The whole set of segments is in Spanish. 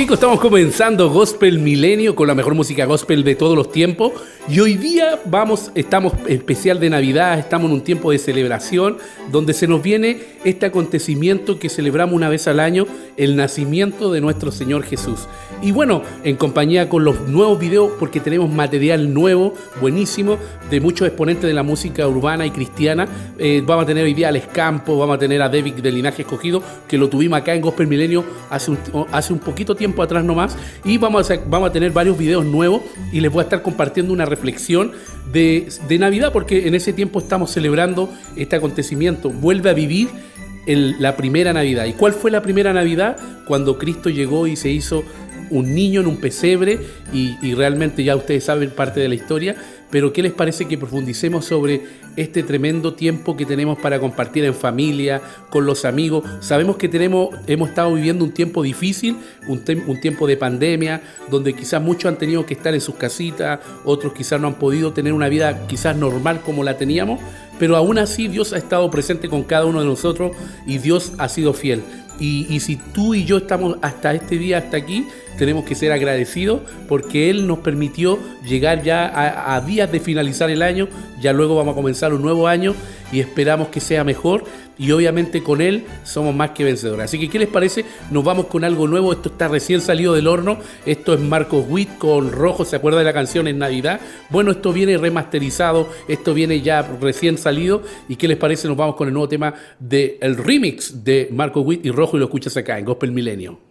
chicos, estamos comenzando Gospel Milenio con la mejor música gospel de todos los tiempos. Y hoy día vamos, estamos especial de Navidad, estamos en un tiempo de celebración donde se nos viene este acontecimiento que celebramos una vez al año, el nacimiento de nuestro Señor Jesús. Y bueno, en compañía con los nuevos videos, porque tenemos material nuevo, buenísimo, de muchos exponentes de la música urbana y cristiana. Eh, vamos a tener hoy día a Les Campos, vamos a tener a David de Linaje Escogido, que lo tuvimos acá en Gospel Milenio hace un, hace un poquito tiempo atrás nomás. Y vamos a, vamos a tener varios videos nuevos y les voy a estar compartiendo una reflexión de, de Navidad, porque en ese tiempo estamos celebrando este acontecimiento. Vuelve a vivir el- la primera Navidad. ¿Y cuál fue la primera Navidad? Cuando Cristo llegó y se hizo un niño en un pesebre y, realmente ya ustedes saben parte de la historia, pero ¿qué les parece que profundicemos sobre este tremendo tiempo que tenemos para compartir en familia, con los amigos? Sabemos que tenemos, hemos estado viviendo un tiempo difícil, un, un tiempo de pandemia, donde quizás muchos han tenido que estar en sus casitas, otros quizás no han podido tener una vida quizás normal como la teníamos, pero aún así Dios ha estado presente con cada uno de nosotros y Dios ha sido fiel. Y si tú y yo estamos hasta este día, hasta aquí, tenemos que ser agradecidos porque Él nos permitió llegar ya a, días de finalizar el año, ya luego vamos a comenzar un nuevo año y esperamos que sea mejor y obviamente con Él somos más que vencedores. Así que, ¿qué les parece? Nos vamos con algo nuevo, esto está recién salido del horno, esto es Marcos Witt con Rojo, ¿se acuerda de la canción en Navidad? Bueno, esto viene remasterizado, esto viene ya recién salido y ¿qué les parece? Nos vamos con el nuevo tema del el remix de Marcos Witt y Rojo y lo escuchas acá en Gospel Milenio.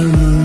Viniste al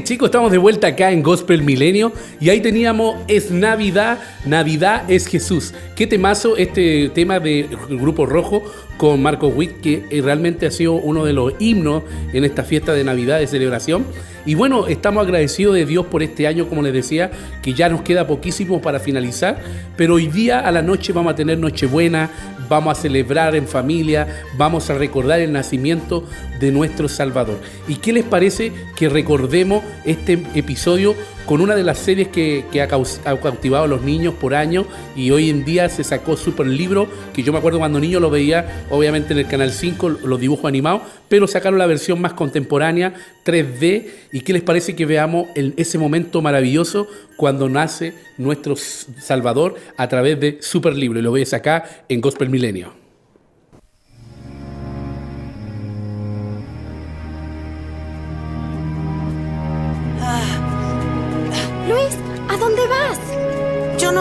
chicos, estamos de vuelta acá en Gospel Milenio y ahí teníamos Es Navidad, Navidad es Jesús. Qué temazo este tema del Grupo Rojo con Marco Witt, que eh, realmente ha sido uno de los himnos en esta fiesta de Navidad de celebración. Y bueno, estamos agradecidos de Dios por este año, como les decía, que ya nos queda poquísimo para finalizar, pero hoy día a la noche vamos a tener Nochebuena, vamos a celebrar en familia, vamos a recordar el nacimiento de nuestro Salvador. ¿Y qué les parece que recordemos este episodio con una de las series que, ha, cautivado a los niños por año y hoy en día se sacó Super Libro, que yo me acuerdo cuando niño lo veía obviamente en el Canal 5, los dibujos animados, pero sacaron la versión más contemporánea, 3D, y qué les parece que veamos el- ese momento maravilloso cuando nace nuestro Salvador a través de Super Libro, y lo ves acá en Gospel Milenio.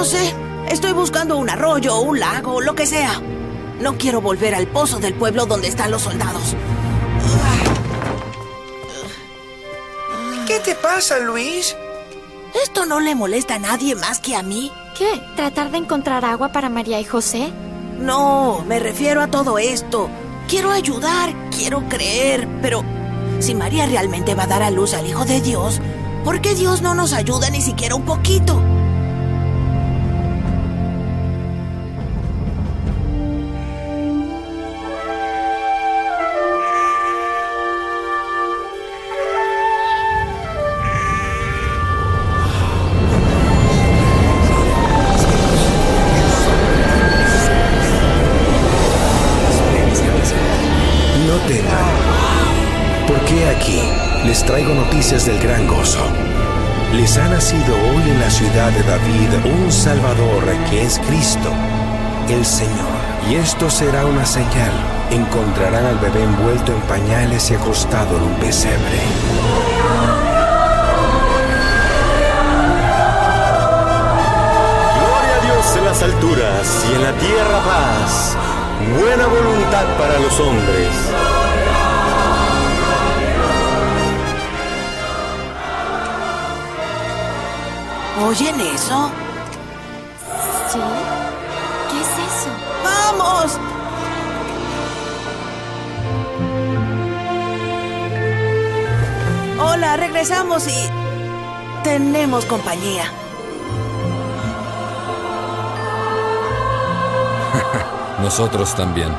No sé. Estoy buscando un arroyo, un lago, lo que sea. No quiero volver al pozo del pueblo donde están los soldados. ¿Qué te pasa, Luis? ¿Esto no le molesta a nadie más que a mí? ¿Qué? ¿Tratar de encontrar agua para María y José? No, me refiero a todo esto. Quiero ayudar, quiero creer, pero si María realmente va a dar a luz al Hijo de Dios, ¿por qué Dios no nos ayuda ni siquiera un poquito? El Señor. Y esto será una señal. Encontrarán al bebé envuelto en pañales y acostado en un pesebre. Gloria a Dios en las alturas y en la tierra paz. Buena voluntad para los hombres. ¿Oyen eso? ¿Sí? Hola, regresamos y... Tenemos compañía. Nosotros también.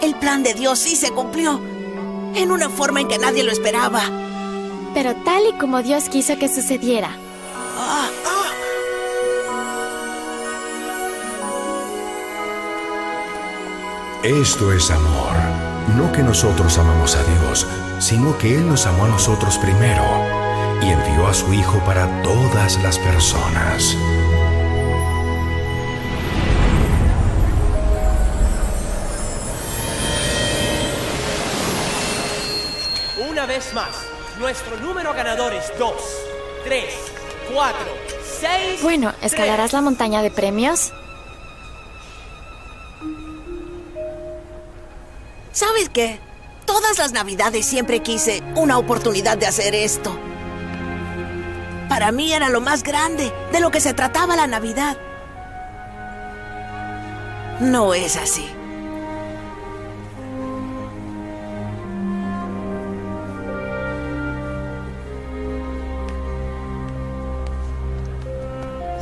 El plan de Dios sí se cumplió. En una forma en que nadie lo esperaba. Pero tal y como Dios quiso que sucediera. Ah, ah. Esto es amor. No que nosotros amamos a Dios, sino que Él nos amó a nosotros primero y envió a su Hijo para todas las personas. Vez más, nuestro número ganador es 2, 3, 4, 6. Bueno, ¿escalarás la montaña de premios? ¿Sabes qué? Todas las navidades siempre quise una oportunidad de hacer esto. Para mí era lo más grande, de lo que se trataba la Navidad. No es así.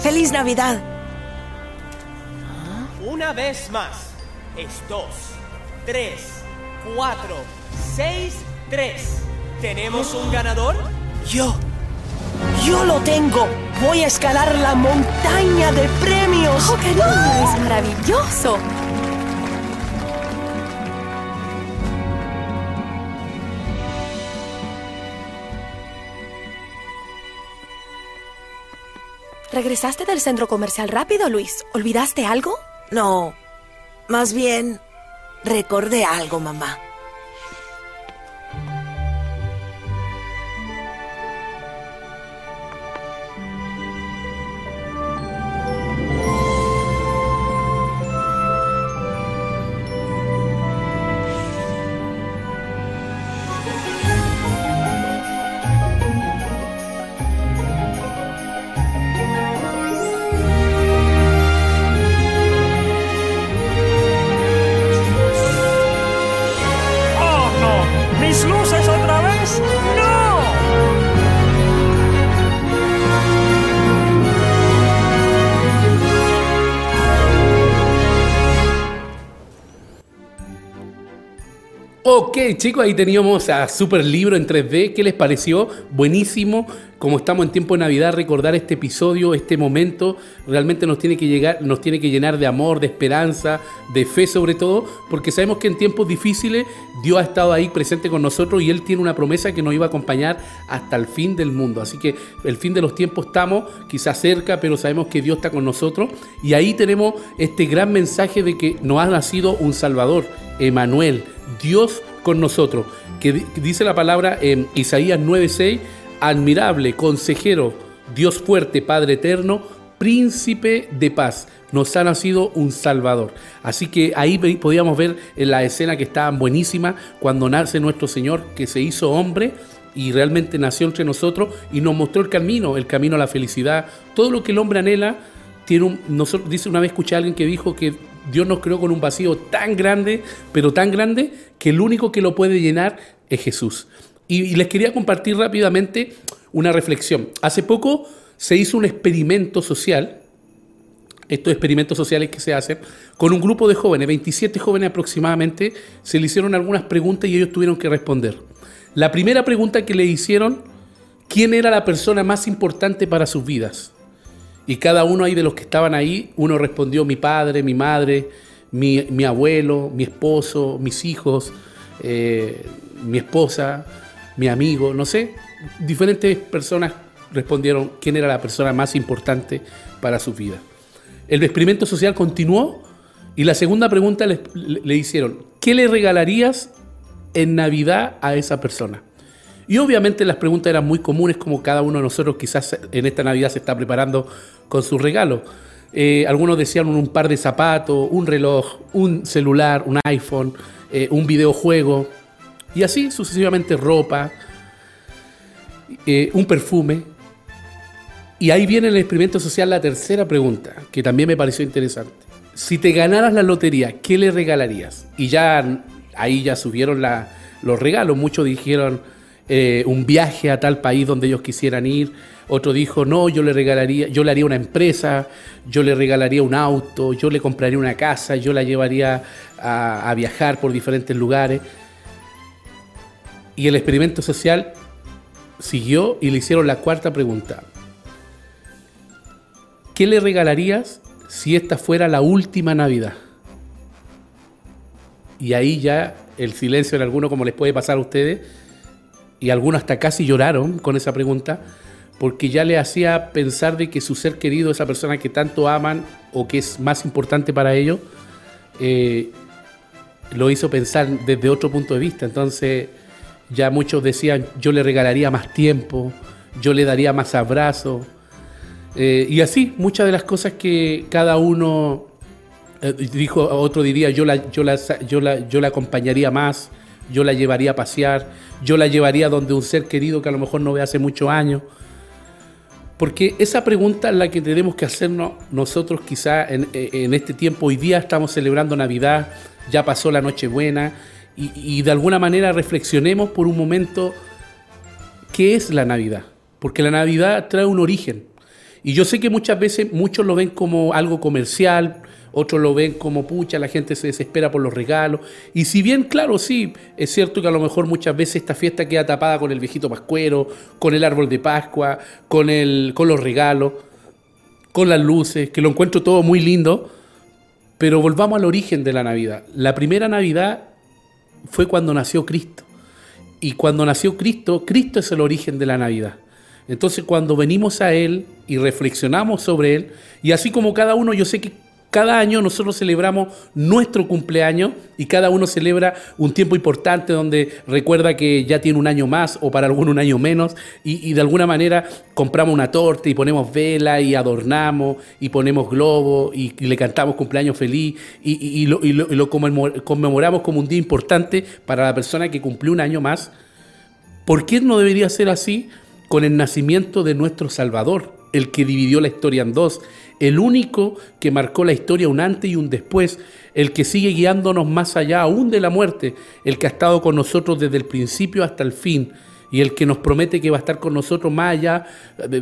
¡Feliz Navidad! Una vez más. Es dos, tres, cuatro, seis, tres. ¿Tenemos un ganador? Yo. Yo lo tengo. Voy a escalar la montaña de premios. ¡Oh, cariño! ¡Es maravilloso! ¿Regresaste del centro comercial rápido, Luis? ¿Olvidaste algo? No. Más bien, recordé algo, mamá. Ok, chicos, ahí teníamos a Super Libro en 3D. ¿Qué les pareció? Buenísimo. Como estamos en tiempo de Navidad, recordar este episodio, este momento, realmente nos tiene que llegar, nos tiene que llenar de amor, de esperanza, de fe sobre todo, porque sabemos que en tiempos difíciles Dios ha estado ahí presente con nosotros y Él tiene una promesa que nos iba a acompañar hasta el fin del mundo. Así que el fin de los tiempos estamos quizás cerca, pero sabemos que Dios está con nosotros y ahí tenemos este gran mensaje de que nos ha nacido un Salvador, Emanuel, Dios con nosotros, que di- que dice la palabra en Isaías 9:6, admirable, consejero, Dios fuerte, Padre eterno, príncipe de paz. Nos ha nacido un Salvador. Así que ahí podíamos ver en la escena que estaba buenísima cuando nace nuestro Señor, que se hizo hombre y realmente nació entre nosotros y nos mostró el camino, el camino a la felicidad, todo lo que el hombre anhela. Tiene un, dice una vez escuché a alguien que dijo que Dios nos creó con un vacío tan grande, pero tan grande, que el único que lo puede llenar es Jesús. Y, les quería compartir rápidamente una reflexión. Hace poco se hizo un experimento social, estos experimentos sociales que se hacen, con un grupo de jóvenes, 27 jóvenes aproximadamente, se le hicieron algunas preguntas y ellos tuvieron que responder. La primera pregunta que le hicieron, ¿quién era la persona más importante para sus vidas? Y cada uno ahí de los que estaban ahí, uno respondió mi padre, mi madre, mi, abuelo, mi esposo, mis hijos, eh, mi esposa, mi amigo, no sé. Diferentes personas respondieron quién era la persona más importante para su vida. El experimento social continuó y la segunda pregunta le- le hicieron, ¿qué le regalarías en Navidad a esa persona? Y obviamente las preguntas eran muy comunes, como cada uno de nosotros quizás en esta Navidad se está preparando con su regalo. Eh, algunos decían un par de zapatos, un reloj, un celular, un iPhone, eh, un videojuego, y así sucesivamente ropa, eh, un perfume. Y ahí viene en el experimento social la tercera pregunta, que también me pareció interesante. Si te ganaras la lotería, ¿qué le regalarías? Y ya ahí ya subieron la- los regalos. Muchos dijeron eh, un viaje a tal país donde ellos quisieran ir. Otro dijo, no, yo le regalaría, yo le haría una empresa, yo le regalaría un auto, yo le compraría una casa, yo la llevaría a, a viajar por diferentes lugares. Y el experimento social siguió y le hicieron la cuarta pregunta. ¿Qué le regalarías si esta fuera la última Navidad? Y ahí ya el silencio en alguno, como les puede pasar a ustedes, y algunos hasta casi lloraron con esa pregunta, porque ya le hacía pensar de que su ser querido, esa persona que tanto aman o que es más importante para ellos, eh, lo hizo pensar desde otro punto de vista. Entonces ya muchos decían, yo le regalaría más tiempo, yo le daría más abrazos. Eh, y así, muchas de las cosas que cada uno eh, dijo, otro diría, yo la, yo, yo, la, yo la acompañaría más, yo la llevaría a pasear, yo la llevaría donde un ser querido que a lo mejor no ve hace muchos años. Porque esa pregunta es la que tenemos que hacernos nosotros quizá en, este tiempo. Hoy día estamos celebrando Navidad, ya pasó la Nochebuena y, y de alguna manera reflexionemos por un momento qué es la Navidad. Porque la Navidad trae un origen. Y yo sé que muchas veces muchos lo ven como algo comercial, otros lo ven como pucha, la gente se desespera por los regalos. Y si bien, claro, sí, es cierto que a lo mejor muchas veces esta fiesta queda tapada con el viejito pascuero, con el árbol de Pascua, con, el, con los regalos, con las luces, que lo encuentro todo muy lindo, pero volvamos al origen de la Navidad. La primera Navidad fue cuando nació Cristo. Y cuando nació Cristo, Cristo es el origen de la Navidad. Entonces cuando venimos a Él y reflexionamos sobre Él, y así como cada uno, yo sé que cada año nosotros celebramos nuestro cumpleaños y cada uno celebra un tiempo importante donde recuerda que ya tiene un año más o para alguno un año menos y, de alguna manera compramos una torta y ponemos vela y adornamos y ponemos globos y, le cantamos cumpleaños feliz y, y lo, lo, lo conmemoramos como un día importante para la persona que cumplió un año más. ¿Por qué no debería ser así con el nacimiento de nuestro Salvador, el que dividió la historia en dos? El único que marcó la historia un antes y un después, el que sigue guiándonos más allá aún de la muerte, el que ha estado con nosotros desde el principio hasta el fin y el que nos promete que va a estar con nosotros más allá,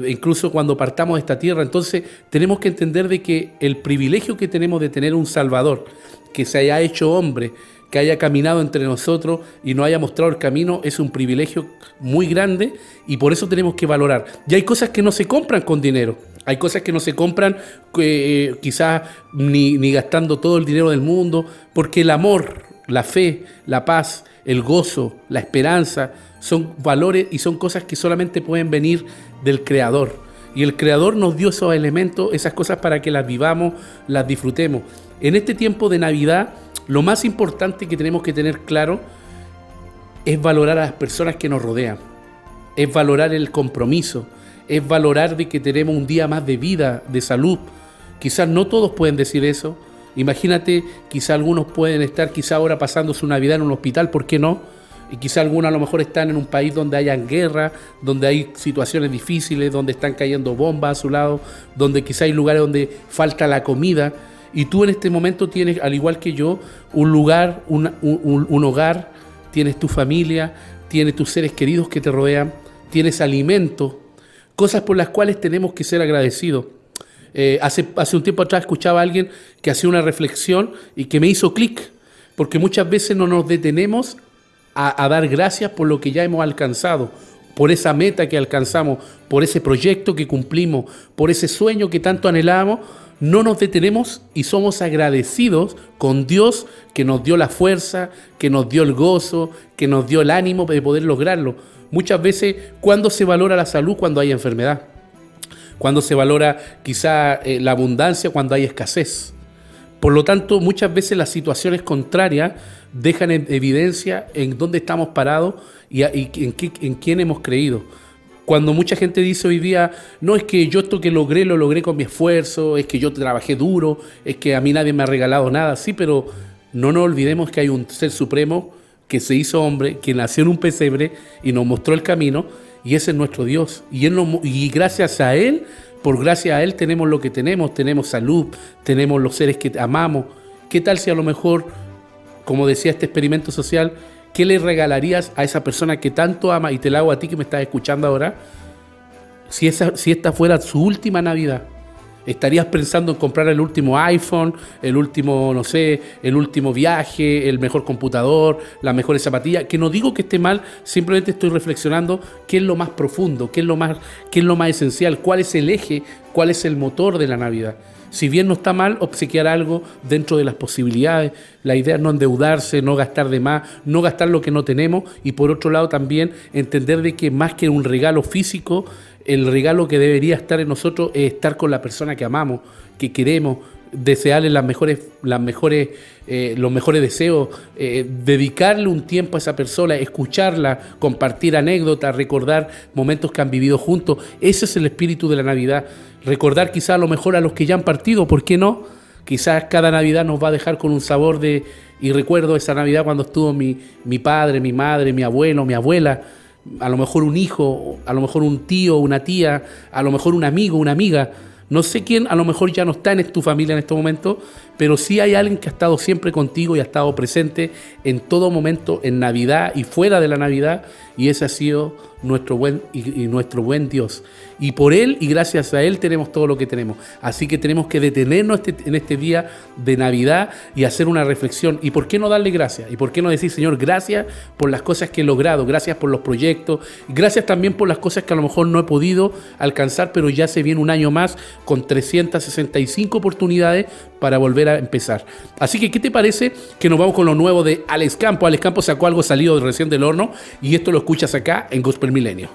incluso cuando partamos de esta tierra. Entonces tenemos que entender de que el privilegio que tenemos de tener un Salvador, que se haya hecho hombre, que haya caminado entre nosotros y nos haya mostrado el camino, es un privilegio muy grande y por eso tenemos que valorar. Y hay cosas que no se compran con dinero. Hay cosas que no se compran eh, quizás ni, ni gastando todo el dinero del mundo, porque el amor, la fe, la paz, el gozo, la esperanza, son valores y son cosas que solamente pueden venir del Creador. Y el Creador nos dio esos elementos, esas cosas para que las vivamos, las disfrutemos. En este tiempo de Navidad, lo más importante que tenemos que tener claro es valorar a las personas que nos rodean, es valorar el compromiso, es valorar de que tenemos un día más de vida, de salud. Quizás no todos pueden decir eso. Imagínate, quizás algunos pueden estar quizá ahora pasando su Navidad en un hospital, ¿por qué no? Y quizá algunos a lo mejor están en un país donde hayan guerra, donde hay situaciones difíciles, donde están cayendo bombas a su lado, donde quizá hay lugares donde falta la comida. Y tú en este momento tienes, al igual que yo, un lugar, un, un, un hogar, tienes tu familia, tienes tus seres queridos que te rodean, tienes alimento, cosas por las cuales tenemos que ser agradecidos. Eh, hace, hace un tiempo atrás escuchaba a alguien que hacía una reflexión y que me hizo clic, porque muchas veces no nos detenemos a, a dar gracias por lo que ya hemos alcanzado, por esa meta que alcanzamos, por ese proyecto que cumplimos, por ese sueño que tanto anhelamos, no nos detenemos y somos agradecidos con Dios que nos dio la fuerza, que nos dio el gozo, que nos dio el ánimo de poder lograrlo. Muchas veces, cuando se valora la salud? Cuando hay enfermedad. Cuando se valora quizá eh, la abundancia? Cuando hay escasez. Por lo tanto, muchas veces las situaciones contrarias dejan en evidencia en dónde estamos parados y, en quién hemos creído. Cuando mucha gente dice hoy día, no es que yo esto que logré lo logré con mi esfuerzo, es que yo trabajé duro, es que a mí nadie me ha regalado nada, sí, pero no nos olvidemos que hay un ser supremo que se hizo hombre, que nació en un pesebre y nos mostró el camino, y ese es nuestro Dios. Y, él nos, y gracias a Él, por gracia a Él tenemos lo que tenemos, tenemos salud, tenemos los seres que amamos. ¿Qué tal si a lo mejor, como decía este experimento social, ¿qué le regalarías a esa persona que tanto ama y te la hago a ti que me estás escuchando ahora? Si, esa, si esta fuera su última Navidad, estarías pensando en comprar el último iPhone, el último, no sé, el último viaje, el mejor computador, las mejores zapatillas, que no digo que esté mal, simplemente estoy reflexionando qué es lo más profundo, qué es lo más, qué es lo más esencial, cuál es el eje, cuál es el motor de la Navidad. Si bien no está mal obsequiar algo dentro de las posibilidades, la idea es no endeudarse, no gastar de más, no gastar lo que no tenemos y por otro lado también entender de que más que un regalo físico, el regalo que debería estar en nosotros es estar con la persona que amamos, que queremos, desearle las mejores, eh, los mejores deseos, eh, dedicarle un tiempo a esa persona, escucharla, compartir anécdotas, recordar momentos que han vivido juntos. Ese es el espíritu de la Navidad. Recordar quizás lo mejor a los que ya han partido, ¿por qué no? Quizás cada Navidad nos va a dejar con un sabor de... Y recuerdo esa Navidad cuando estuvo mi, mi padre, mi madre, mi abuelo, mi abuela, a lo mejor un hijo, a lo mejor un tío, una tía, a lo mejor un amigo, una amiga. No sé quién a lo mejor ya no está en tu familia en este momento, pero sí hay alguien que ha estado siempre contigo y ha estado presente en todo momento, en Navidad y fuera de la Navidad, y ese ha sido nuestro buen y, nuestro buen Dios. Y por Él y gracias a Él tenemos todo lo que tenemos. Así que tenemos que detenernos este- en este día de Navidad y hacer una reflexión. ¿Y por qué no darle gracias? ¿Y por qué no decir, Señor, gracias por las cosas que he logrado? Gracias por los proyectos. Gracias también por las cosas que a lo mejor no he podido alcanzar, pero ya se viene un año más con 365 oportunidades para volver a empezar. Así que, ¿qué te parece que nos vamos con lo nuevo de Alex Campo? Alex Campo sacó algo salido recién del horno y esto lo escuchas acá en Gospel Milenio.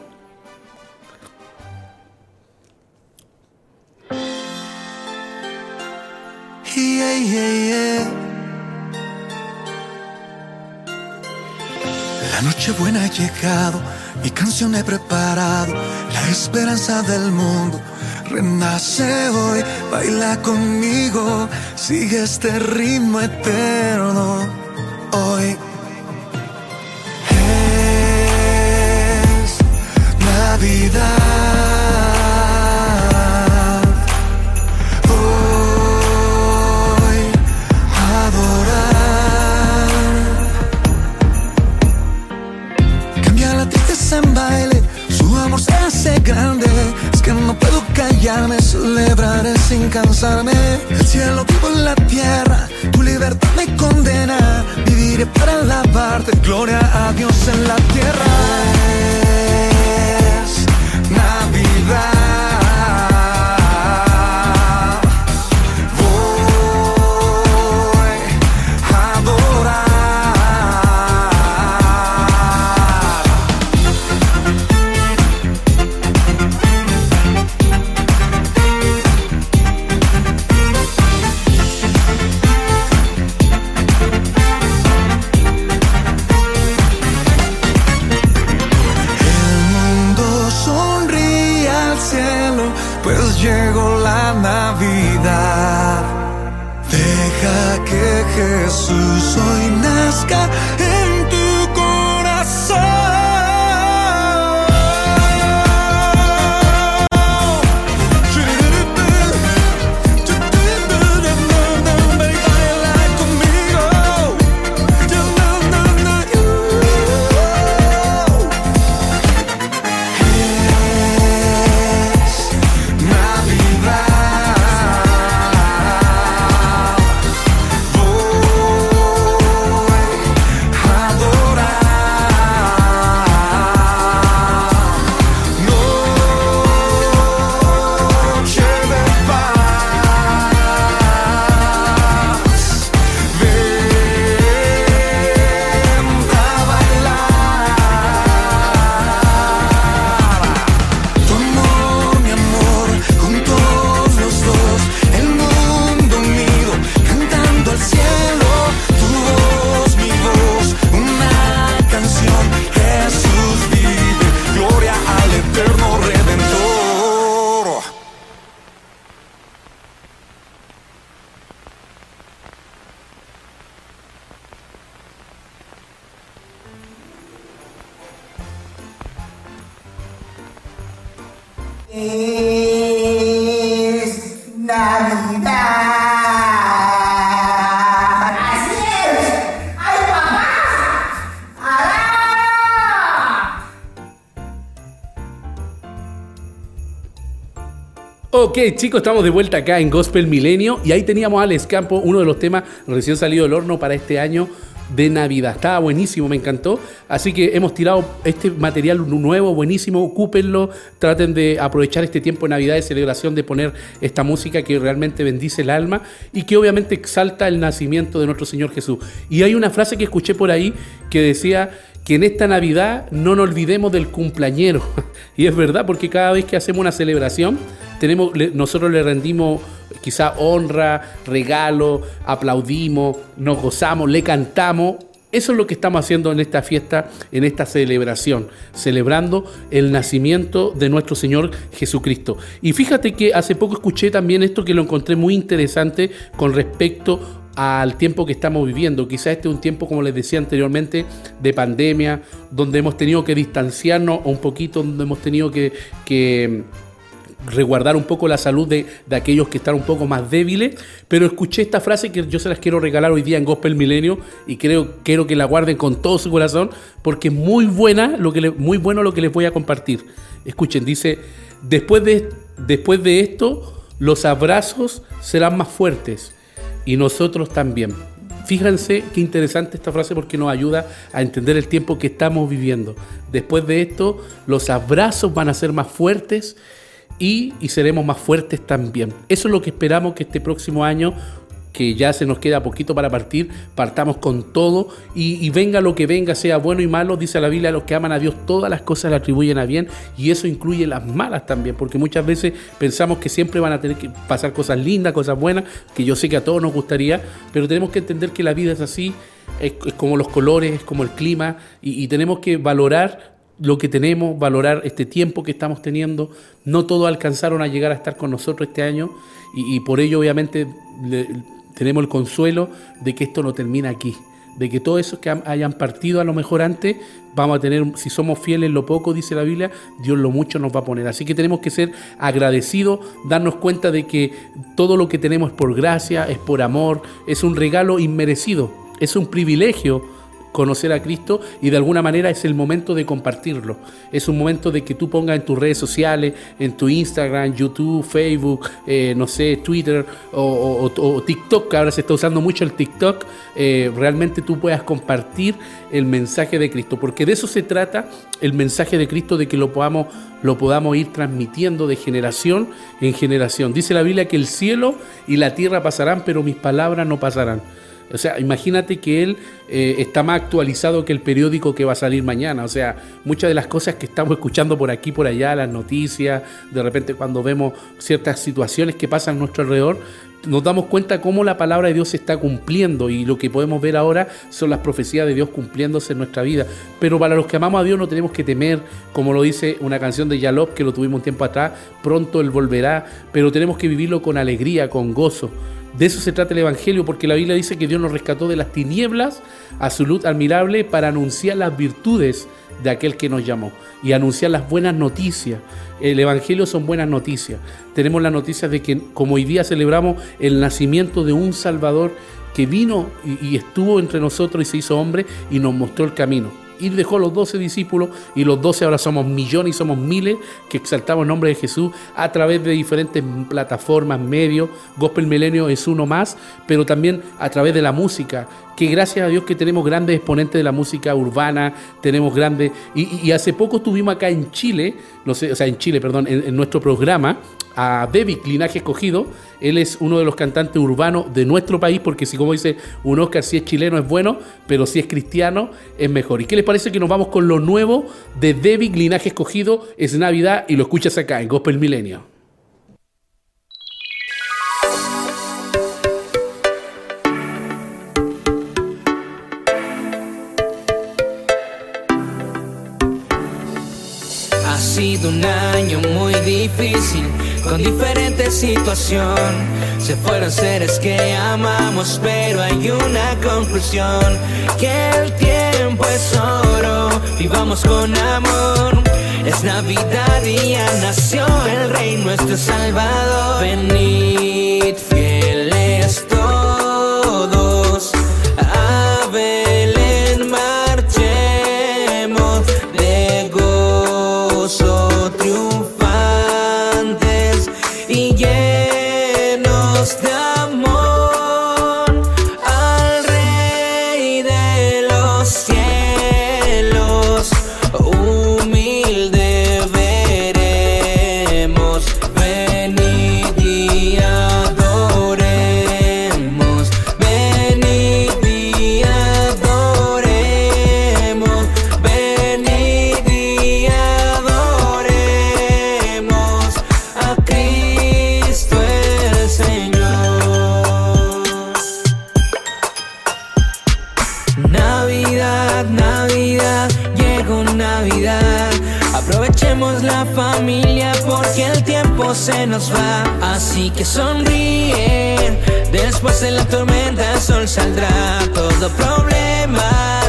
Yeah, yeah, yeah. La noche buena ha llegado, mi canción he preparado, la esperanza del mundo renace hoy, baila conmigo, sigue este ritmo eterno sin cansarme. El cielo en la tierra, tu libertad me condena. Viviré para alabarte, gloria a Dios en la tierra. Chicos, estamos de vuelta acá en Gospel Milenio y ahí teníamos a Alex uno de los temas recién salido del horno para este año de Navidad. Estaba buenísimo, me encantó. Así que hemos tirado este material nuevo, buenísimo. Ocúpenlo, traten de aprovechar este tiempo de Navidad de celebración, de poner esta música que realmente bendice el alma y que obviamente exalta el nacimiento de nuestro Señor Jesús. Y hay una frase que escuché por ahí que decía que en esta Navidad no nos olvidemos del cumpleañero. Y es verdad, porque cada vez que hacemos una celebración, tenemos, nosotros le rendimos quizá honra, regalo, aplaudimos, nos gozamos, le cantamos. Eso es lo que estamos haciendo en esta fiesta, en esta celebración, celebrando el nacimiento de nuestro Señor Jesucristo. Y fíjate que hace poco escuché también esto que lo encontré muy interesante con respecto al tiempo que estamos viviendo. Quizás este es un tiempo, como les decía anteriormente, de pandemia, donde hemos tenido que distanciarnos un poquito, donde hemos tenido que, que resguardar un poco la salud de, de, aquellos que están un poco más débiles, pero escuché esta frase que yo se las quiero regalar hoy día en Gospel Milenio y creo, quiero que la guarden con todo su corazón porque es muy buena, lo que le, muy bueno lo que les voy a compartir. Escuchen, dice, después de, después de esto, los abrazos serán más fuertes y nosotros también. Fíjense qué interesante esta frase porque nos ayuda a entender el tiempo que estamos viviendo. Después de esto, los abrazos van a ser más fuertes y, y, seremos más fuertes también. Eso es lo que esperamos que este próximo año, que ya se nos queda poquito para partir, partamos con todo y, venga lo que venga, sea bueno y malo, dice la Biblia, los que aman a Dios todas las cosas le atribuyen a bien y eso incluye las malas también, porque muchas veces pensamos que siempre van a tener que pasar cosas lindas, cosas buenas, que yo sé que a todos nos gustaría, pero tenemos que entender que la vida es así, es, como los colores, es como el clima y, y tenemos que valorar lo que tenemos, valorar este tiempo que estamos teniendo. No todos alcanzaron a llegar a estar con nosotros este año y, y por ello obviamente le, tenemos el consuelo de que esto no termina aquí, de que todos esos que hayan partido a lo mejor antes, vamos a tener, si somos fieles lo poco, dice la Biblia, Dios lo mucho nos va a poner. Así que tenemos que ser agradecidos, darnos cuenta de que todo lo que tenemos es por gracia, es por amor, es un regalo inmerecido, es un privilegio conocer a Cristo y de alguna manera es el momento de compartirlo. Es un momento de que tú pongas en tus redes sociales, en tu Instagram, YouTube, Facebook, eh, no sé, Twitter o, TikTok, que ahora se está usando mucho el TikTok, eh, realmente tú puedas compartir el mensaje de Cristo, porque de eso se trata el mensaje de Cristo, de que lo podamos, lo podamos ir transmitiendo de generación en generación. Dice la Biblia que el cielo y la tierra pasarán, pero mis palabras no pasarán. O sea, imagínate que él eh, está más actualizado que el periódico que va a salir mañana. O sea, muchas de las cosas que estamos escuchando por aquí, por allá, las noticias, de repente cuando vemos ciertas situaciones que pasan a nuestro alrededor, nos damos cuenta cómo la palabra de Dios se está cumpliendo y lo que podemos ver ahora son las profecías de Dios cumpliéndose en nuestra vida. Pero para los que amamos a Dios no tenemos que temer, como lo dice una canción de Yalop que lo tuvimos un tiempo atrás, pronto Él volverá, pero tenemos que vivirlo con alegría, con gozo. De eso se trata el Evangelio, porque la Biblia dice que Dios nos rescató de las tinieblas a su luz admirable para anunciar las virtudes de aquel que nos llamó y anunciar las buenas noticias. El Evangelio son buenas noticias. Tenemos la noticia de que como hoy día celebramos el nacimiento de un Salvador que vino y, y estuvo entre nosotros y se hizo hombre y nos mostró el camino y dejó los doce discípulos y los doce ahora somos millones y somos miles que exaltamos el nombre de Jesús a través de diferentes plataformas, medios. Gospel Milenio es uno más, pero también a través de la música, que gracias a Dios que tenemos grandes exponentes de la música urbana, tenemos grandes... Y, y hace poco estuvimos acá en Chile, no sé, o sea, en Chile, perdón, en, nuestro programa, a Devic Linaje Escogido. Él es uno de los cantantes urbanos de nuestro país, porque si como dice un Oscar, si es chileno es bueno, pero si es cristiano es mejor. ¿Y qué les parece que nos vamos con lo nuevo de Devic Linaje Escogido? Es Navidad y lo escuchas acá en Gospel Milenio. Un año muy difícil, con diferentes situaciones. Se fueron seres que amamos, pero hay una conclusión: que el tiempo es oro, vivamos con amor. Es Navidad y ya nació el Rey, nuestro Salvador. Venid, nos va. Así que sonríe. Después de la tormenta el sol saldrá. Todo problema,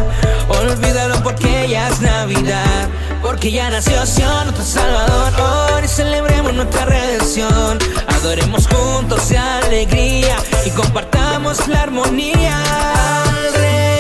olvídalo porque ya es Navidad. Porque ya nació Sion, nuestro Salvador. Hoy celebremos nuestra redención. Adoremos juntos de alegría y compartamos la armonía. Al Rey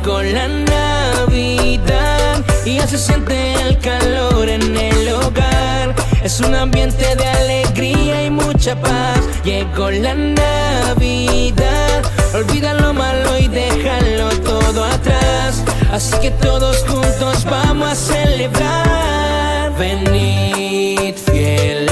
Llegó la Navidad y ya se siente el calor en el hogar. Es un ambiente de alegría y mucha paz. Llegó la Navidad, olvida lo malo y déjalo todo atrás. Así que todos juntos vamos a celebrar. Venid fieles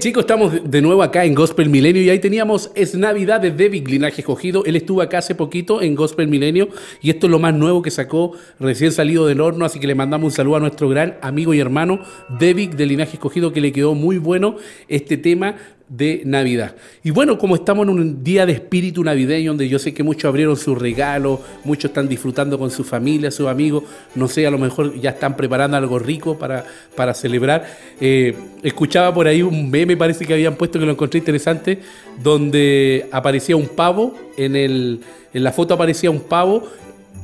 chicos, estamos de- nuevo acá en Gospel Milenio y ahí teníamos Es Navidad de David Linaje Escogido. Él estuvo acá hace poquito en Gospel Milenio y esto es lo más nuevo que sacó recién salido del horno, así que le mandamos un saludo a nuestro gran amigo y hermano David de Linaje Escogido que le quedó muy bueno este tema de Navidad. Y bueno, como estamos en un día de espíritu navideño, donde yo sé que muchos abrieron sus regalos, muchos están disfrutando con su familia, sus amigos, no sé, a lo mejor ya están preparando algo rico para, para celebrar. Eh, escuchaba por ahí un meme, parece que habían puesto que lo encontré interesante, donde aparecía un pavo, en, el, en la foto aparecía un pavo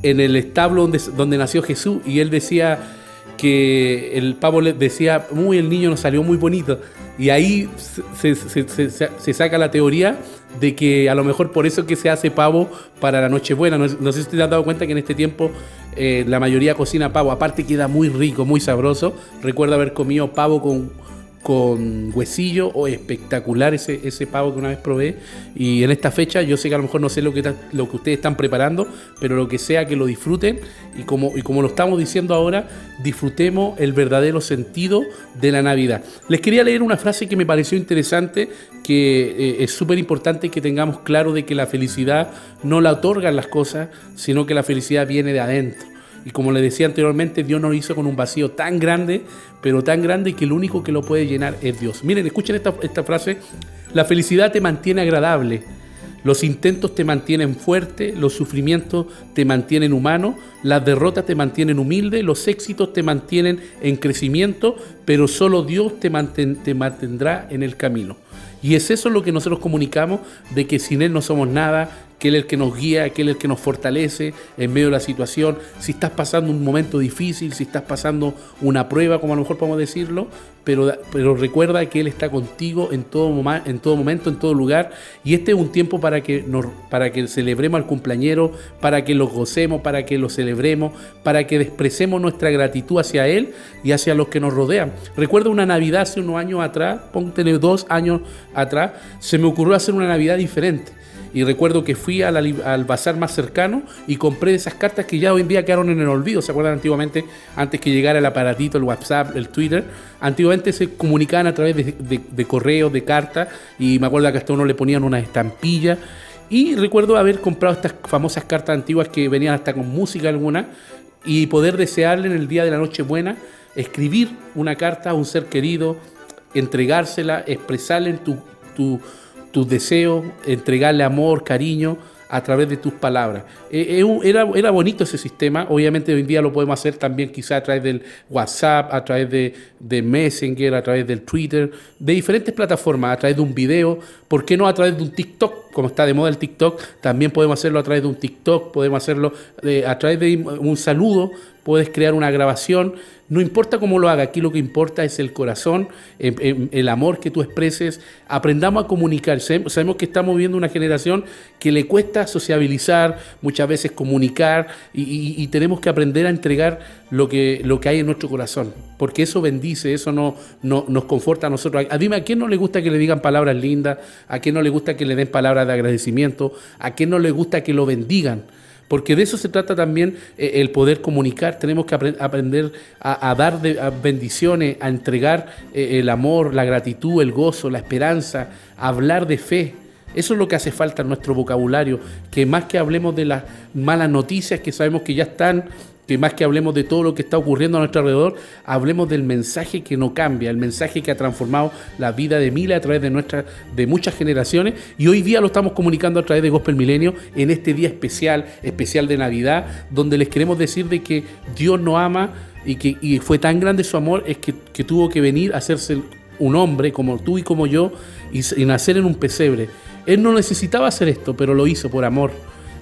en el establo donde, donde nació Jesús y él decía que el pavo le decía, muy el niño nos salió muy bonito. Y ahí se, se- se- saca la teoría de que a lo mejor por eso que se hace pavo para la Nochebuena. No, no sé si te has dado cuenta que en este tiempo eh, la mayoría cocina pavo. Aparte queda muy rico, muy sabroso. Recuerdo haber comido pavo con, con huesillo o espectacular ese, ese pavo que una vez probé. Y en esta fecha yo sé que a lo mejor no sé lo que, lo que ustedes están preparando, pero lo que sea que lo disfruten y como, y como lo estamos diciendo ahora, disfrutemos el verdadero sentido de la Navidad. Les quería leer una frase que me pareció interesante, que eh, es súper importante que tengamos claro de que la felicidad no la otorgan las cosas, sino que la felicidad viene de adentro. Y como le decía anteriormente, Dios nos hizo con un vacío tan grande, pero tan grande que el único que lo puede llenar es Dios. Miren, escuchen esta, frase. La felicidad te mantiene agradable. Los intentos te mantienen fuerte, los sufrimientos te mantienen humano, las derrotas te mantienen humilde, los éxitos te mantienen en crecimiento, pero solo Dios te mantendrá en el camino. Y es eso lo que nosotros comunicamos, de que sin Él no somos nada, que Él es el que nos guía, que Él es el que nos fortalece en medio de la situación. Si estás pasando un momento difícil, si estás pasando una prueba, como a lo mejor podemos decirlo, pero, recuerda que Él está contigo en todo, momento, en todo lugar. Y este es un tiempo para que, celebremos al cumpleañero, para que lo gocemos, para que lo celebremos, para que expresemos nuestra gratitud hacia Él y hacia los que nos rodean. Recuerdo una Navidad hace unos años atrás, póntele dos años atrás, se me ocurrió hacer una Navidad diferente. Y recuerdo que fui a la li- al bazar más cercano y compré esas cartas que ya hoy en día quedaron en el olvido. ¿Se acuerdan antiguamente, antes que llegara el aparatito, el WhatsApp, el Twitter? Antiguamente se comunicaban a través de, de, correos, de cartas, y me acuerdo que hasta uno le ponían una estampilla. Y recuerdo haber comprado estas famosas cartas antiguas que venían hasta con música alguna y poder desearle en el día de la Nochebuena escribir una carta a un ser querido, entregársela, expresarle en tu- tus deseos, entregarle amor, cariño a través de tus palabras. Eh, eh, era, era bonito ese sistema, obviamente hoy en día lo podemos hacer también quizá a través del WhatsApp, a través de, de Messenger, a través del Twitter, de diferentes plataformas, a través de un video, ¿por qué no a través de un TikTok? Como está de moda el TikTok, también podemos hacerlo a través de un TikTok, podemos hacerlo eh, a través de un saludo, puedes crear una grabación, no importa cómo lo haga, aquí lo que importa es el corazón, em- em- el amor que tú expreses, aprendamos a comunicar. Sabemos que estamos viviendo una generación que le cuesta sociabilizar, muchas veces comunicar, y tenemos que aprender a entregar lo que, lo que hay en nuestro corazón, porque eso bendice, eso no, no- nos conforta a nosotros. A, dime, ¿a quién no le gusta que le digan palabras lindas? ¿A quién no le gusta que le den palabras de agradecimiento? ¿A quién no le gusta que lo bendigan? Porque de eso se trata también eh, el poder comunicar. Tenemos que apre- aprender a, dar de- bendiciones, a entregar eh, el amor, la gratitud, el gozo, la esperanza, a hablar de fe. Eso es lo que hace falta en nuestro vocabulario, que más que hablemos de las malas noticias que sabemos que ya están, que más que hablemos de todo lo que está ocurriendo a nuestro alrededor, hablemos del mensaje que no cambia, el mensaje que ha transformado la vida de miles a través de nuestra, de muchas generaciones, y hoy día lo estamos comunicando a través de Gospel Milenio en este día especial, especial de Navidad, donde les queremos decir de que Dios nos ama y que fue tan grande su amor es que, que tuvo que venir a hacerse un hombre como tú y como yo y nacer en un pesebre. Él no necesitaba hacer esto, pero lo hizo por amor.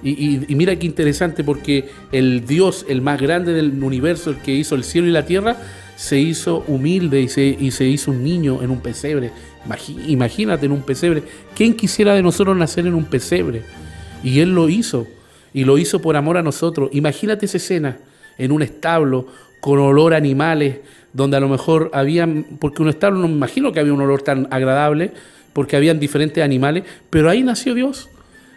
Y, y- y mira qué interesante porque el Dios, el más grande del universo, el que hizo el cielo y la tierra, se hizo humilde y se, y se hizo un niño en un pesebre. Imagínate en un pesebre. ¿Quién quisiera de nosotros nacer en un pesebre? Y Él lo hizo. Y lo hizo por amor a nosotros. Imagínate esa escena en un establo con olor a animales, donde a lo mejor habían, porque un establo no me imagino que había un olor tan agradable, porque habían diferentes animales, pero ahí nació Dios.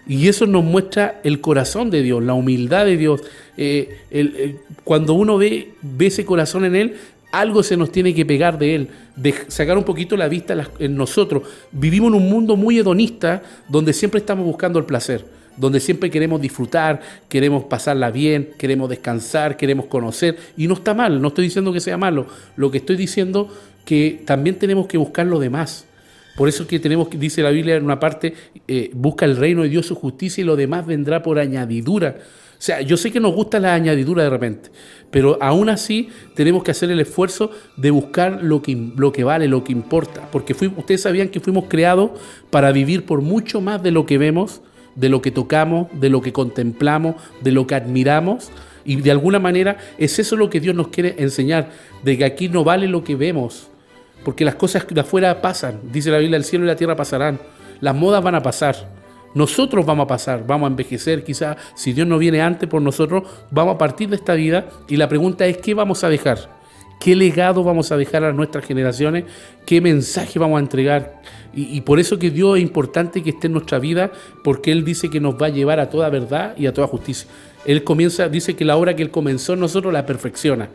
Y eso nos muestra el corazón de Dios, la humildad de Dios. Eh, el- cuando uno ve, ve ese corazón en Él, algo se nos tiene que pegar de Él, de sacar un poquito la vista en nosotros. Vivimos en un mundo muy hedonista donde siempre estamos buscando el placer, donde siempre queremos disfrutar, queremos pasarla bien, queremos descansar, queremos conocer. Y no está mal, no estoy diciendo que sea malo. Lo que estoy diciendo que también tenemos que buscar lo demás. Por eso es que tenemos, dice la Biblia en una parte, eh, busca el reino de Dios, su justicia y lo demás vendrá por añadidura. O sea, yo sé que nos gusta la añadidura de repente, pero aún así tenemos que hacer el esfuerzo de buscar lo que, lo que vale, lo que importa. Porque fui- ustedes sabían que fuimos creados para vivir por mucho más de lo que vemos, de lo que tocamos, de lo que contemplamos, de lo que admiramos. Y de alguna manera es eso lo que Dios nos quiere enseñar, de que aquí no vale lo que vemos, porque las cosas de afuera pasan. Dice la Biblia, el cielo y la tierra pasarán. Las modas van a pasar. Nosotros vamos a pasar, vamos a envejecer quizás. Si Dios no viene antes por nosotros, vamos a partir de esta vida. Y la pregunta es, ¿qué vamos a dejar? ¿Qué legado vamos a dejar a nuestras generaciones? ¿Qué mensaje vamos a entregar? Y, por eso que Dios es importante que esté en nuestra vida, porque Él dice que nos va a llevar a toda verdad y a toda justicia. Él comienza, dice que la obra que Él comenzó en nosotros la perfecciona.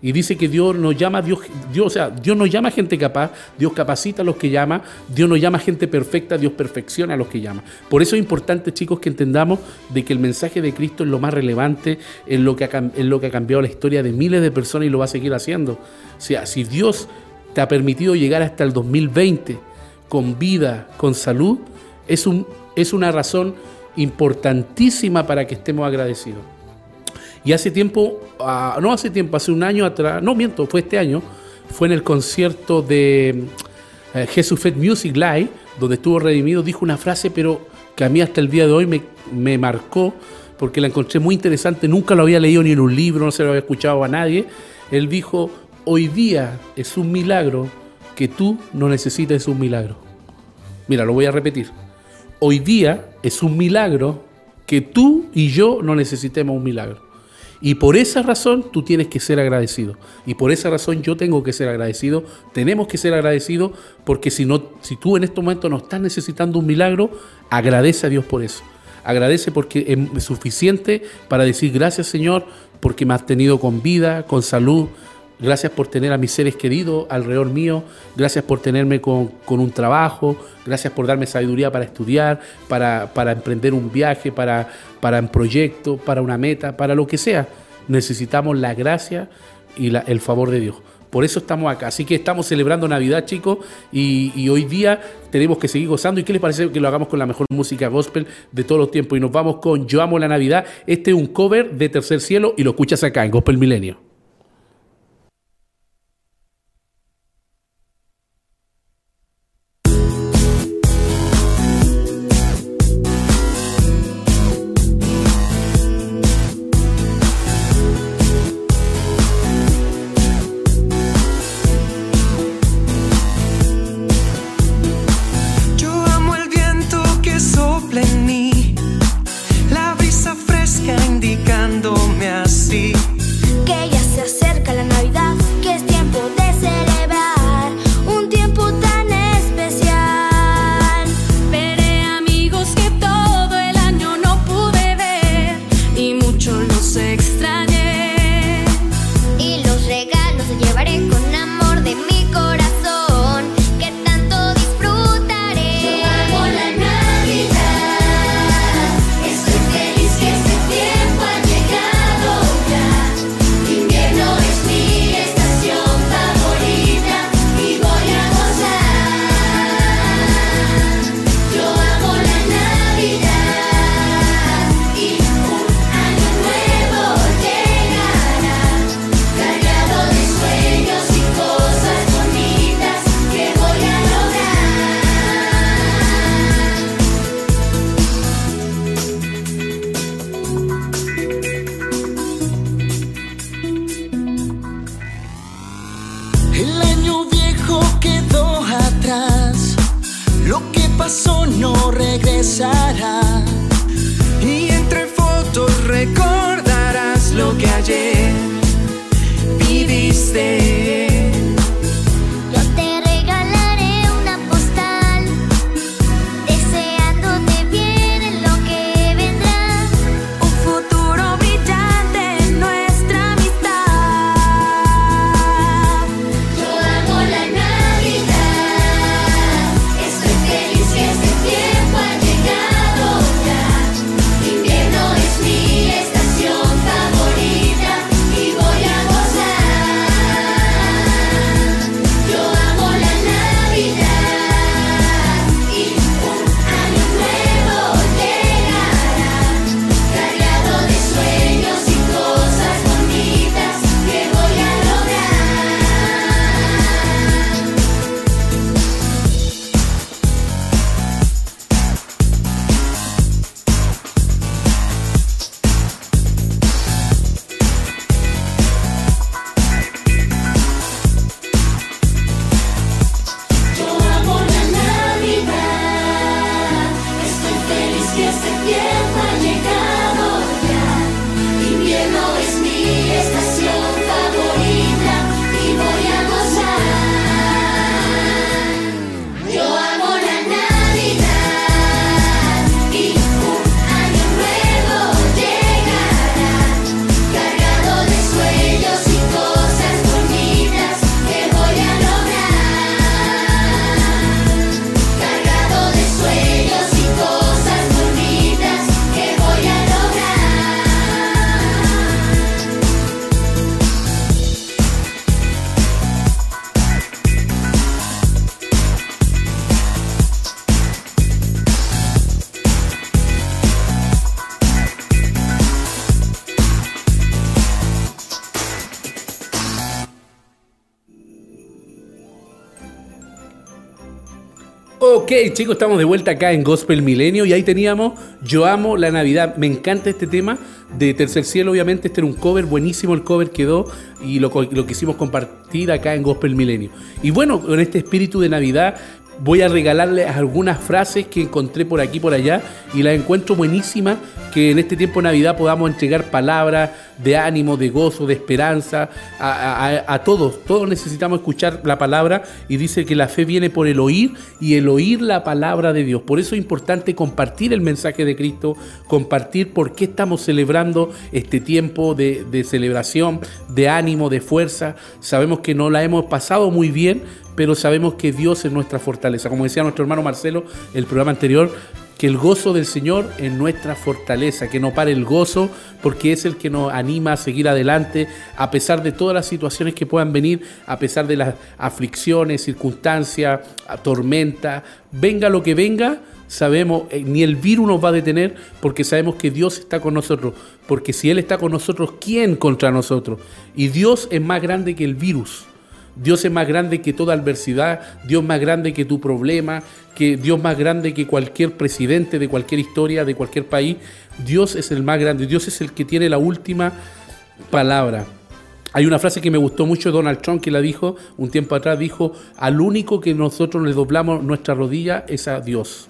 Y dice que Dios nos llama, Dios, Dios, o sea, Dios nos llama gente capaz, Dios capacita a los que llama, Dios nos llama gente perfecta, Dios perfecciona a los que llama. Por eso es importante, chicos, que entendamos de que el mensaje de Cristo es lo más relevante, es lo que ha, lo que ha cambiado la historia de miles de personas y lo va a seguir haciendo. O sea, si Dios te ha permitido llegar hasta el 2020 con vida, con salud, es, un, es una razón importantísima para que estemos agradecidos. Y hace tiempo, ah, no hace tiempo, hace un año atrás, no miento, fue este año, fue en el concierto de eh, Jesus Fed Music Live, donde estuvo redimido, dijo una frase, pero que a mí hasta el día de hoy me, me marcó porque la encontré muy interesante, nunca lo había leído ni en un libro, no se lo había escuchado a nadie. Él dijo, hoy día es un milagro que tú no necesites un milagro. Mira, lo voy a repetir. Hoy día es un milagro que tú y yo no necesitemos un milagro. Y por esa razón tú tienes que ser agradecido. Y por esa razón yo tengo que ser agradecido. Tenemos que ser agradecidos porque si, no, si tú en este momento no estás necesitando un milagro, agradece a Dios por eso. Agradece porque es suficiente para decir gracias Señor porque me has tenido con vida, con salud. Gracias por tener a mis seres queridos alrededor mío. Gracias por tenerme con, con un trabajo. Gracias por darme sabiduría para estudiar, para, para emprender un viaje, para, para un proyecto, para una meta, para lo que sea. Necesitamos la gracia y el favor de Dios. Por eso estamos acá. Así que estamos celebrando Navidad, chicos, y, y hoy día tenemos que seguir gozando. ¿Y qué les parece que lo hagamos con la mejor música gospel de todos los tiempos? Y nos vamos con Yo amo la Navidad. Este es un cover de Tercer Cielo y lo escuchas acá en Gospel Milenio. Ok, chicos, estamos de vuelta acá en Gospel Milenio y ahí teníamos Yo amo la Navidad. Me encanta este tema de Tercer Cielo, obviamente. Este era un cover, buenísimo el cover quedó y lo, lo quisimos compartir acá en Gospel Milenio. Y bueno, con este espíritu de Navidad voy a regalarles algunas frases que encontré por aquí por allá y las encuentro buenísimas que en este tiempo de Navidad podamos entregar palabras de ánimo, de gozo, de esperanza a, todos. Todos necesitamos escuchar la palabra y dice que la fe viene por el oír y el oír la palabra de Dios. Por eso es importante compartir el mensaje de Cristo, compartir por qué estamos celebrando este tiempo de, de celebración, de ánimo, de fuerza. Sabemos que no la hemos pasado muy bien, pero sabemos que Dios es nuestra fortaleza. Como decía nuestro hermano Marcelo, el programa anterior, que el gozo del Señor es nuestra fortaleza, que no pare el gozo, porque es el que nos anima a seguir adelante, a pesar de todas las situaciones que puedan venir, a pesar de las aflicciones, circunstancias, tormenta, venga lo que venga, sabemos, eh, ni el virus nos va a detener, porque sabemos que Dios está con nosotros, porque si Él está con nosotros, ¿quién contra nosotros? Y Dios es más grande que el virus. Dios es más grande que toda adversidad, Dios más grande que tu problema, que Dios más grande que cualquier presidente de cualquier historia, de cualquier país. Dios es el más grande, Dios es el que tiene la última palabra. Hay una frase que me gustó mucho, Donald Trump, que la dijo un tiempo atrás, dijo, al único que nosotros le doblamos nuestra rodilla es a Dios.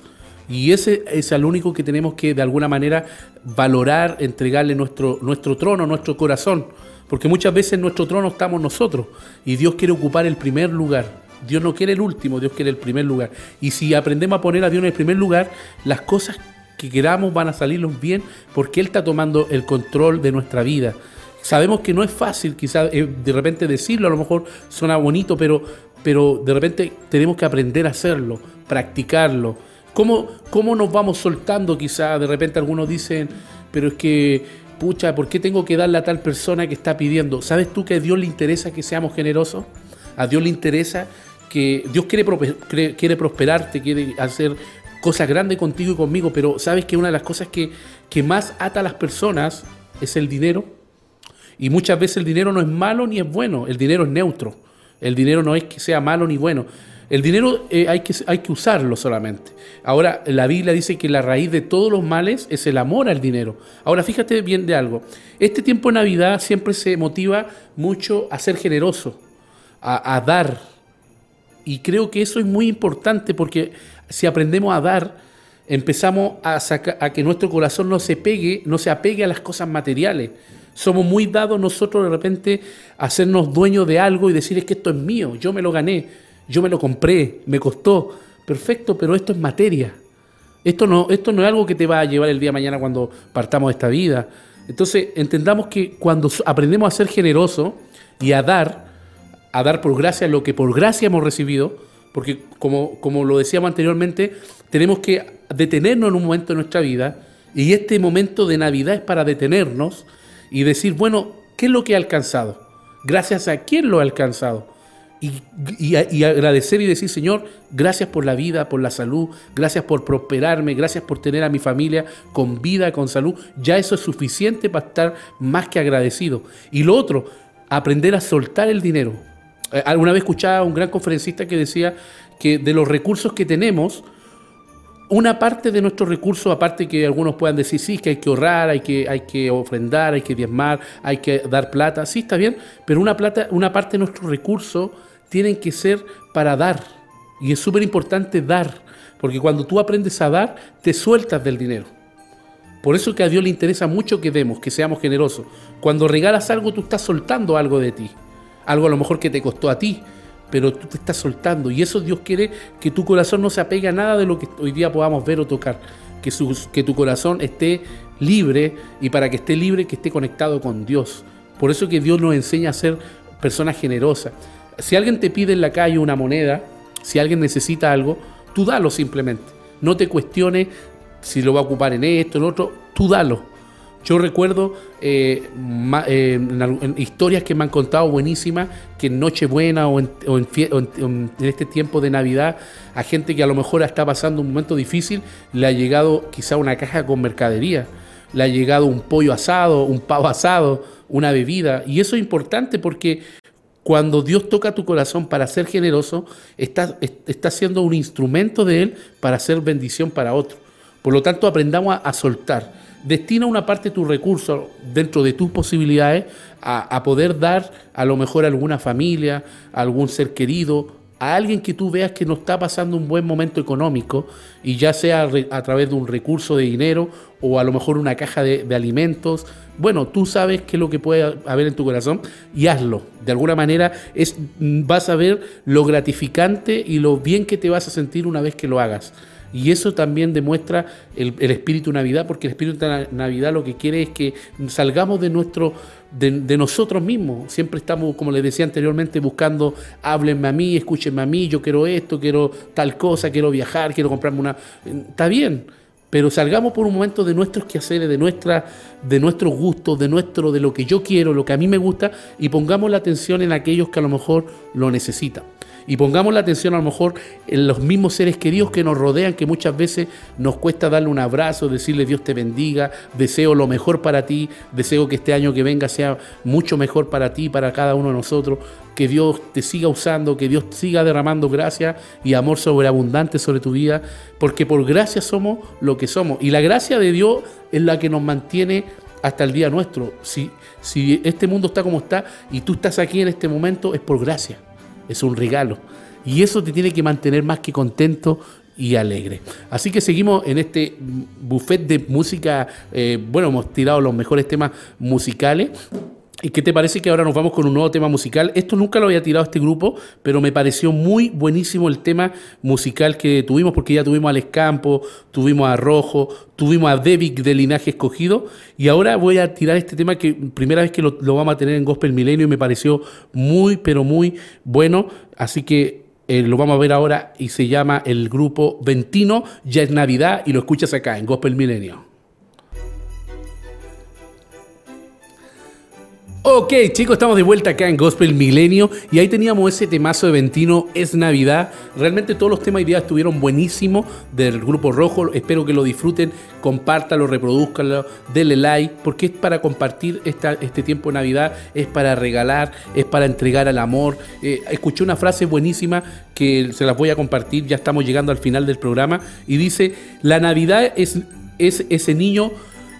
Y ese es al único que tenemos que de alguna manera valorar, entregarle nuestro, nuestro trono, nuestro corazón. Porque muchas veces en nuestro trono estamos nosotros y Dios quiere ocupar el primer lugar. Dios no quiere el último, Dios quiere el primer lugar. Y si aprendemos a poner a Dios en el primer lugar, las cosas que queramos van a salirnos bien porque Él está tomando el control de nuestra vida. Sabemos que no es fácil, quizás eh, de repente decirlo, a lo mejor suena bonito, pero, pero de repente tenemos que aprender a hacerlo, practicarlo. ¿Cómo, cómo nos vamos soltando quizás? De repente algunos dicen, pero es que, pucha, ¿por qué tengo que darle a tal persona que está pidiendo? ¿Sabes tú que a Dios le interesa que seamos generosos? A Dios le interesa que Dios quiere, quiere prosperarte, quiere hacer cosas grandes contigo y conmigo, pero sabes que una de las cosas que, que más ata a las personas es el dinero. Y muchas veces el dinero no es malo ni es bueno, el dinero es neutro. El dinero no es que sea malo ni bueno. El dinero eh, hay, que, hay que usarlo solamente. Ahora, la Biblia dice que la raíz de todos los males es el amor al dinero. Ahora, fíjate bien de algo. Este tiempo de Navidad siempre se motiva mucho a ser generoso, a, dar. Y creo que eso es muy importante porque si aprendemos a dar, empezamos a, saca- a que nuestro corazón no se pegue, no se apegue a las cosas materiales. Somos muy dados nosotros de repente a hacernos dueños de algo y decir es que esto es mío, yo me lo gané, yo me lo compré, me costó. Perfecto, pero esto es materia. Esto no, esto no es algo que te va a llevar el día de mañana cuando partamos de esta vida. Entonces, entendamos que cuando aprendemos a ser generosos y a dar, a dar por gracia lo que por gracia hemos recibido, porque como, como lo decíamos anteriormente, tenemos que detenernos en un momento de nuestra vida, y este momento de Navidad es para detenernos y decir, bueno, ¿qué es lo que he alcanzado? Gracias a quién lo he alcanzado. Y, y- agradecer y decir, Señor, gracias por la vida, por la salud, gracias por prosperarme, gracias por tener a mi familia con vida, con salud. Ya eso es suficiente para estar más que agradecido. Y lo otro, aprender a soltar el dinero. Eh, Alguna vez escuchaba a un gran conferencista que decía que de los recursos que tenemos, una parte de nuestros recursos, aparte que algunos puedan decir, sí, que hay que ahorrar, hay que, hay que ofrendar, hay que diezmar, hay que dar plata, sí, está bien, pero una, plata, una parte de nuestros recursos tienen que ser para dar. Y es súper importante dar, porque cuando tú aprendes a dar, te sueltas del dinero. Por eso que a Dios le interesa mucho que demos, que seamos generosos. Cuando regalas algo, tú estás soltando algo de ti. Algo a lo mejor que te costó a ti, pero tú te estás soltando. Y eso Dios quiere que tu corazón no se apegue a nada de lo que hoy día podamos ver o tocar. Que, que tu corazón esté libre y para que esté libre, que esté conectado con Dios. Por eso que Dios nos enseña a ser personas generosas. Si alguien te pide en la calle una moneda, si alguien necesita algo, tú dalo simplemente. No te cuestiones si lo va a ocupar en esto, en otro, tú dalo. Yo recuerdo eh, eh, en, historias que me han contado buenísimas, que en Nochebuena o, en, o en este tiempo de Navidad, a gente que a lo mejor está pasando un momento difícil, le ha llegado quizá una caja con mercadería, le ha llegado un pollo asado, un pavo asado, una bebida. Y eso es importante porque Cuando Dios toca tu corazón para ser generoso, estás está siendo un instrumento de Él para hacer bendición para otro. Por lo tanto, aprendamos a, soltar. Destina una parte de tu recurso dentro de tus posibilidades a, a poder dar a lo mejor a alguna familia, a algún ser querido, a alguien que tú veas que no está pasando un buen momento económico y ya sea a través de un recurso de dinero o a lo mejor una caja de, alimentos. Bueno, tú sabes qué es lo que puede haber en tu corazón y hazlo. De alguna manera es, vas a ver lo gratificante y lo bien que te vas a sentir una vez que lo hagas. Y eso también demuestra el, el espíritu Navidad, porque el espíritu de Navidad lo que quiere es que salgamos de nuestro, de, de nosotros mismos. Siempre estamos, como les decía anteriormente, buscando, háblenme a mí, escúchenme a mí, yo quiero esto, quiero tal cosa, quiero viajar, quiero comprarme una. Está bien, pero salgamos por un momento de nuestros quehaceres, de nuestra, de nuestros gustos, de nuestro, de lo que yo quiero, lo que a mí me gusta, y pongamos la atención en aquellos que a lo mejor lo necesitan. Y pongamos la atención a lo mejor en los mismos seres queridos que nos rodean, que muchas veces nos cuesta darle un abrazo, decirle Dios te bendiga, deseo lo mejor para ti, deseo que este año que venga sea mucho mejor para ti, para cada uno de nosotros, que Dios te siga usando, que Dios siga derramando gracia y amor sobreabundante sobre tu vida, porque por gracia somos lo que somos. Y la gracia de Dios es la que nos mantiene hasta el día nuestro. Si, si este mundo está como está y tú estás aquí en este momento, es por gracia es un regalo. Y eso te tiene que mantener más que contento y alegre. Así que seguimos en este buffet de música. eh, bueno, hemos tirado los mejores temas musicales. ¿Y qué te parece que ahora nos vamos con un nuevo tema musical? Esto nunca lo había tirado este grupo, pero me pareció muy buenísimo el tema musical que tuvimos, porque ya tuvimos a Les Campos, tuvimos a Rojo, tuvimos a Devic de Linaje Escogido, y ahora voy a tirar este tema que primera vez que lo, lo vamos a tener en Gospel Milenio y me pareció muy, pero muy bueno. Así que eh, lo vamos a ver ahora y se llama el grupo Ventino, ya es Navidad y lo escuchas acá en Gospel Milenio. Ok, chicos, estamos de vuelta acá en Gospel Milenio y ahí teníamos ese temazo de Ventino, es Navidad. Realmente todos los temas y ideas estuvieron buenísimos del Grupo Rojo. Espero que lo disfruten, compártalo, reproduzcanlo, denle like, porque es para compartir esta, este tiempo de Navidad, es para regalar, es para entregar al amor. Eh, escuché una frase buenísima que se las voy a compartir, ya estamos llegando al final del programa, y dice, la Navidad es, es ese niño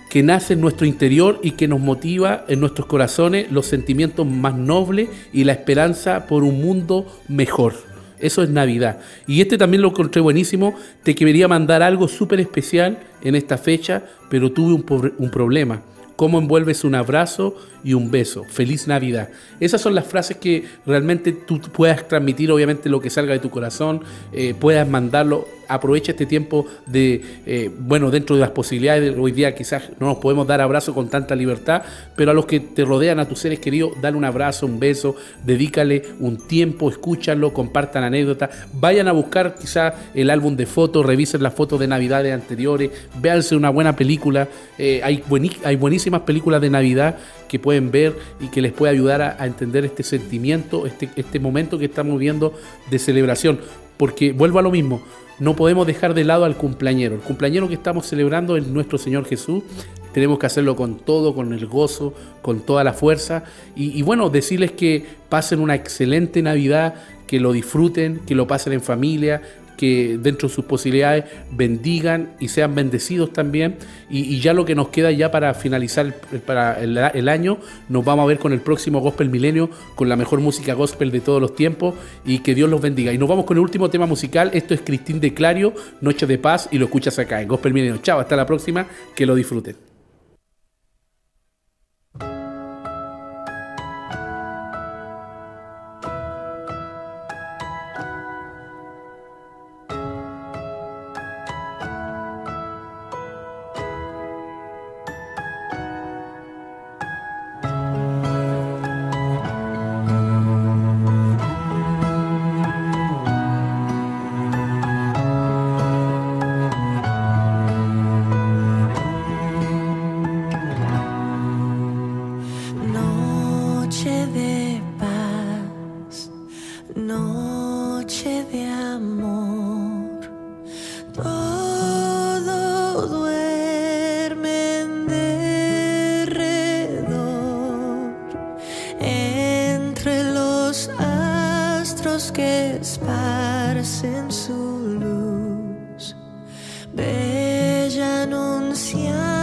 que nace en nuestro interior y que nos motiva en nuestros corazones los sentimientos más nobles y la esperanza por un mundo mejor. Eso es Navidad. Y este también lo encontré buenísimo. Te quería mandar algo súper especial en esta fecha, pero tuve un, un problema. ¿Cómo envuelves un abrazo y un beso? Feliz Navidad. Esas son las frases que realmente tú puedas transmitir, obviamente, lo que salga de tu corazón, eh, puedas mandarlo. Aprovecha este tiempo de, eh, bueno, dentro de las posibilidades de hoy día quizás no nos podemos dar abrazo con tanta libertad, pero a los que te rodean, a tus seres queridos, dale un abrazo, un beso, dedícale un tiempo, escúchalo, compartan anécdotas, vayan a buscar quizás el álbum de fotos, revisen las fotos de Navidades anteriores, véanse una buena película, eh, hay, hay buenísimas películas de Navidad que pueden ver y que les puede ayudar a, a entender este sentimiento, este, este momento que estamos viendo de celebración. Porque vuelvo a lo mismo, no podemos dejar de lado al cumpleañero. El cumpleañero que estamos celebrando es nuestro Señor Jesús. Tenemos que hacerlo con todo, con el gozo, con toda la fuerza. Y, bueno, decirles que pasen una excelente Navidad, que lo disfruten, que lo pasen en familia, que dentro de sus posibilidades bendigan y sean bendecidos también. Y, ya lo que nos queda ya para finalizar el, para el, el año, nos vamos a ver con el próximo Gospel Milenio, con la mejor música gospel de todos los tiempos y que Dios los bendiga. Y nos vamos con el último tema musical, esto es Cristín de Clario, Noche de Paz, y lo escuchas acá en Gospel Milenio. Chao, hasta la próxima, que lo disfruten. los astros que esparcen su luz, bella anunciar.